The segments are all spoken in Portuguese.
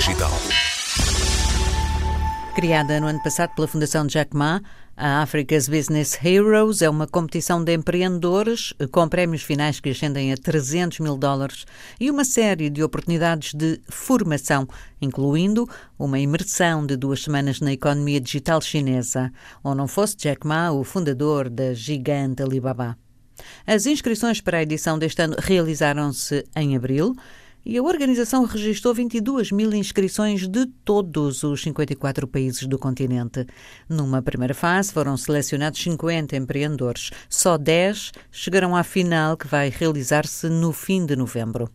Digital. Criada no ano passado pela Fundação Jack Ma, a Africa's Business Heroes é uma competição de empreendedores com prémios finais que ascendem a 300 mil dólares e uma série de oportunidades de formação, incluindo uma imersão de duas semanas na economia digital chinesa, ou não fosse Jack Ma, o fundador da gigante Alibaba. As inscrições para a edição deste ano realizaram-se em abril e a organização registrou 22 mil inscrições de todos os 54 países do continente. Numa primeira fase foram selecionados 50 empreendedores. Só 10 chegarão à final, que vai realizar-se no fim de novembro.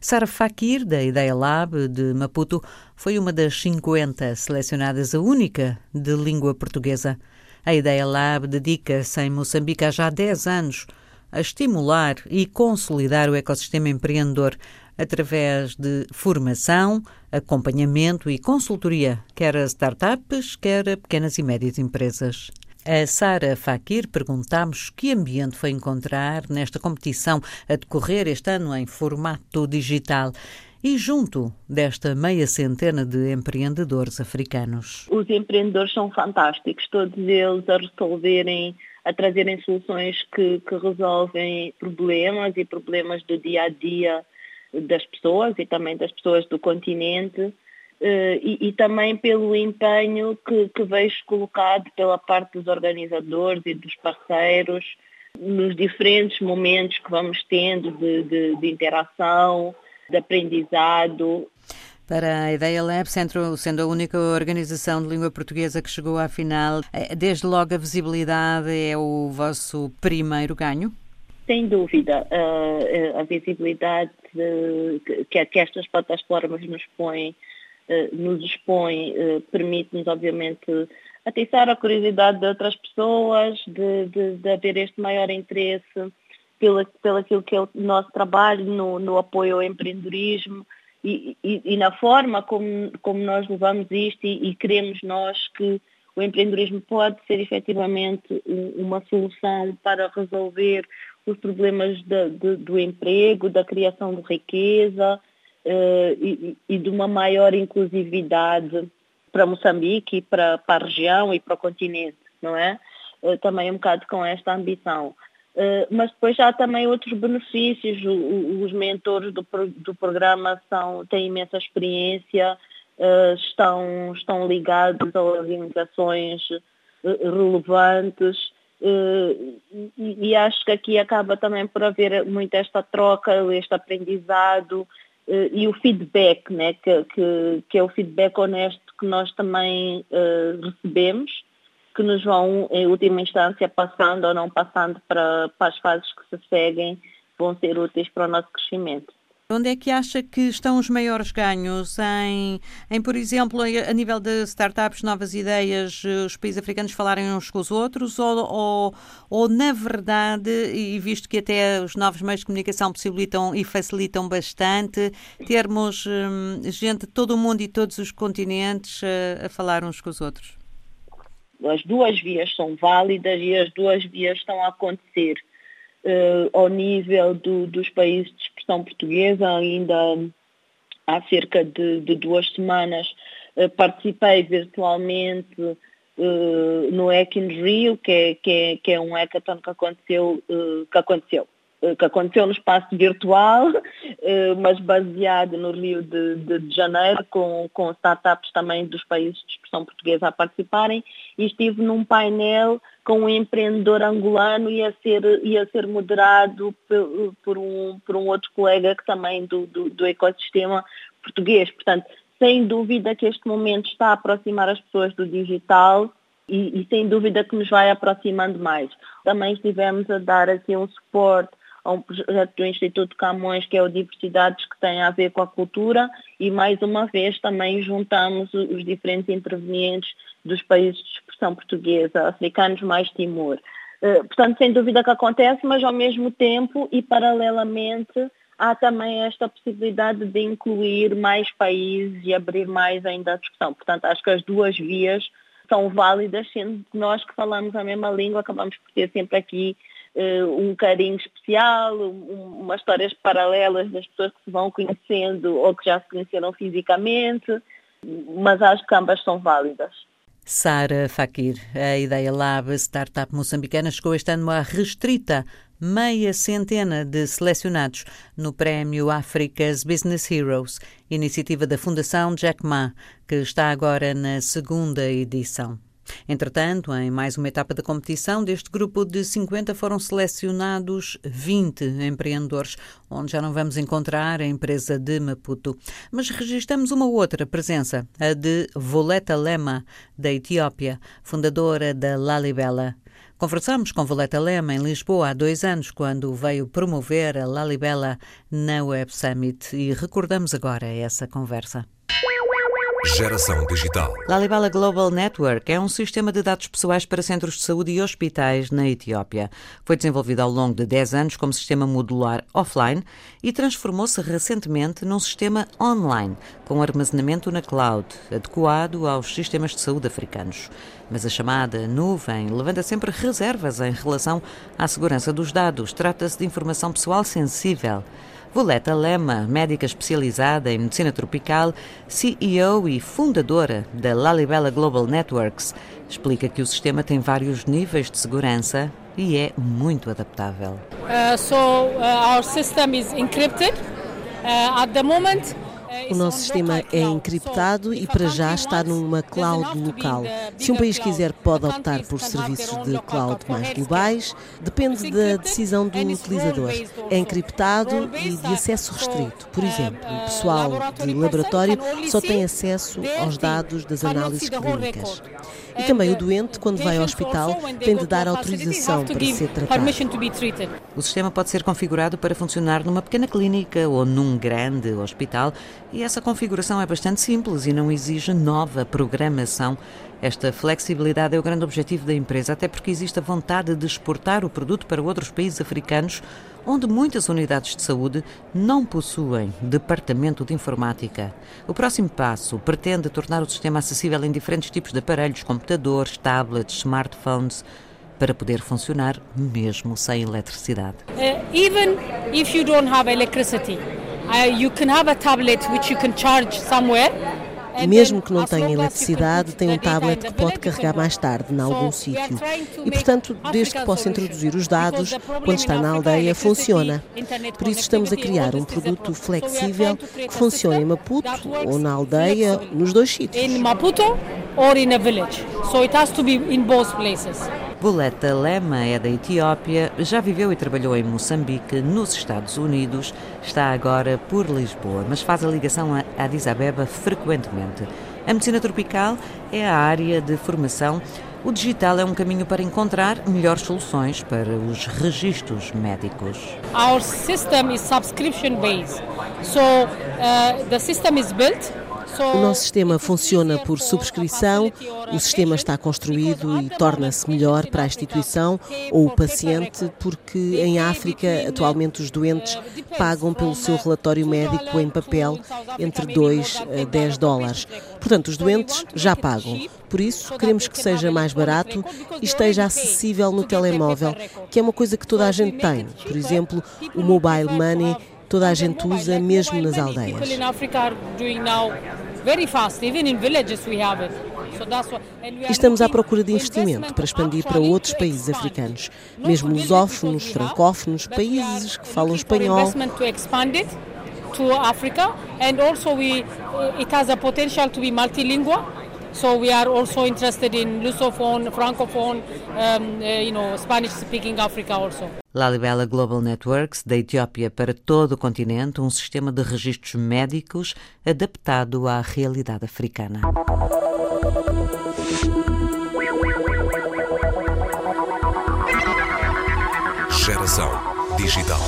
Sara Fakir, da Ideia Lab de Maputo, foi uma das 50 selecionadas, a única de língua portuguesa. A Ideia Lab dedica-se em Moçambique há já 10 anos a estimular e consolidar o ecossistema empreendedor através de formação, acompanhamento e consultoria, quer a startups, quer a pequenas e médias empresas. A Sara Fakir perguntámos que ambiente foi encontrar nesta competição a decorrer este ano em formato digital e junto desta meia centena de empreendedores africanos. Os empreendedores são fantásticos, todos eles a resolverem, a trazerem soluções que, que resolvem problemas e problemas do dia a dia das pessoas e também das pessoas do continente eh, e, e também pelo empenho que, que vejo colocado pela parte dos organizadores e dos parceiros nos diferentes momentos que vamos tendo de, de, de interação, de aprendizado. Para a Ideia Lab, Centro, sendo a única organização de língua portuguesa que chegou à final, eh, desde logo a visibilidade é o vosso primeiro ganho? Sem dúvida, a visibilidade que, que estas plataformas nos põem, nos expõem, permite-nos, obviamente, atiçar a curiosidade de outras pessoas, de, de, de haver este maior interesse pelo, pelo aquilo que é o nosso trabalho no, no apoio ao empreendedorismo e, e, e, na forma como, como nós levamos isto e, e queremos nós que o empreendedorismo pode ser efetivamente uma solução para resolver os problemas de, de, do emprego, da criação de riqueza uh, e, e, de uma maior inclusividade para Moçambique para, para a região e para o continente, não é? Uh, também um bocado com esta ambição. Uh, mas depois há também outros benefícios. O, os mentores do, do programa são, têm imensa experiência, estão, estão ligados a organizações relevantes e, e, acho que aqui acaba também por haver muito esta troca, este aprendizado uh, e o feedback, né, que, que, que, é o feedback honesto que nós também uh, recebemos, que nos vão, em última instância, passando ou não passando para, para as fases que se seguem, vão ser úteis para o nosso crescimento. Onde é que acha que estão os maiores ganhos? Em, em por exemplo, a nível de startups, novas ideias, os países africanos falarem uns com os outros? Ou, ou, ou, na verdade, e visto que até os novos meios de comunicação possibilitam e facilitam bastante, termos hum, gente de todo o mundo e todos os continentes a, a falar uns com os outros? As duas vias são válidas e as duas vias estão a acontecer uh, ao nível do, dos países de expressão portuguesa, ainda há cerca de, de duas semanas uh, participei virtualmente uh, no Hacking Rio, que é, que, é, que é um hackathon que aconteceu, que aconteceu que aconteceu no espaço virtual, mas baseado no Rio de, de, de, Janeiro, com, com startups também dos países de expressão portuguesa a participarem, e estive num painel com um empreendedor angolano e a ser, e a ser moderado por, por, um, por um outro colega que também do, do, do ecossistema português. Portanto, sem dúvida que este momento está a aproximar as pessoas do digital e, e, sem dúvida que nos vai aproximando mais. Também estivemos a dar aqui um suporte a um projeto do Instituto Camões, que é o Diversidades, que tem a ver com a cultura, e mais uma vez também juntamos os diferentes intervenientes dos países de expressão portuguesa, africanos mais Timor. Uh, portanto, sem dúvida que acontece, mas ao mesmo tempo e paralelamente há também esta possibilidade de incluir mais países e abrir mais ainda a discussão. Portanto, acho que as duas vias são válidas, sendo que nós que falamos a mesma língua acabamos por ter sempre aqui um carinho especial, umas histórias paralelas das pessoas que se vão conhecendo ou que já se conheceram fisicamente, mas acho que ambas são válidas. Sara Fakir, a Ideia Lab, startup moçambicana, chegou este ano a restrita meia centena de selecionados no Prémio África's Business Heroes, iniciativa da Fundação Jack Ma, que está agora na segunda edição. Entretanto, em mais uma etapa da competição, deste grupo de 50 foram selecionados 20 empreendedores, onde já não vamos encontrar a empresa de Maputo. Mas registramos uma outra presença, a de Voleta Lema, da Etiópia, fundadora da Lalibela. Conversamos com Voleta Lema em Lisboa há dois anos, quando veio promover a Lalibela na Web Summit, e recordamos agora essa conversa. Geração Digital. Lalibela Global Network é um sistema de dados pessoais para centros de saúde e hospitais na Etiópia. Foi desenvolvido ao longo de 10 anos como sistema modular offline e transformou-se recentemente num sistema online, com armazenamento na cloud, adequado aos sistemas de saúde africanos. Mas a chamada nuvem levanta sempre reservas em relação à segurança dos dados. Trata-se de informação pessoal sensível. Voleta Lema, médica especializada em medicina tropical, CEO e fundadora da Lalibela Global Networks, explica que o sistema tem vários níveis de segurança e é muito adaptável. Uh, so, uh, our system is encrypted. Uh, at the moment, o nosso sistema é encriptado e para já está numa cloud local. Se um país quiser, pode optar por serviços de cloud mais globais, depende da decisão do utilizador. É encriptado e de acesso restrito. Por exemplo, o pessoal de laboratório só tem acesso aos dados das análises clínicas. E também o doente, quando vai ao hospital, tem de dar autorização para ser tratado. O sistema pode ser configurado para funcionar numa pequena clínica ou num grande hospital e essa configuração é bastante simples e não exige nova programação. Esta flexibilidade é o grande objetivo da empresa, até porque existe a vontade de exportar o produto para outros países africanos onde muitas unidades de saúde não possuem departamento de informática. O próximo passo pretende tornar o sistema acessível em diferentes tipos de aparelhos, computadores, tablets, smartphones, para poder funcionar mesmo sem eletricidade. Uh, even if you don't have electricity, you can have a tablet which you can charge somewhere mesmo que não tenha eletricidade, tem um tablet que pode carregar mais tarde, em algum sítio. E, portanto, desde que possa introduzir os dados, quando está na aldeia, funciona. Por isso, estamos a criar um produto flexível que funcione em Maputo ou na aldeia, nos dois sítios. Em Maputo ou in a village. So it has to be in both places. Boleta Lema é da Etiópia, já viveu e trabalhou em Moçambique, nos Estados Unidos, está agora por Lisboa, mas faz a ligação a Addis Abeba frequentemente. A medicina tropical é a área de formação. O digital é um caminho para encontrar melhores soluções para os registros médicos. Our system is subscription based. So uh, the system is built o nosso sistema funciona por subscrição, o sistema está construído e torna-se melhor para a instituição ou o paciente, porque em África atualmente os doentes pagam pelo seu relatório médico em papel entre 2 a 10 dólares. Portanto, os doentes já pagam. Por isso, queremos que seja mais barato e esteja acessível no telemóvel, que é uma coisa que toda a gente tem. Por exemplo, o mobile money toda a gente usa mesmo nas aldeias. Estamos à procura de investimento para expandir para outros países africanos, mesmo lusófonos, francófonos, países que falam espanhol. to Africa. And also we it has a potential to be multilingual So we are also interested in Lusophone, Francophone, um, uh, you know, Spanish-speaking Africa also. Lalibela Global Networks, da Etiópia para todo o continente, um sistema de registros médicos adaptado à realidade africana. Geração Digital.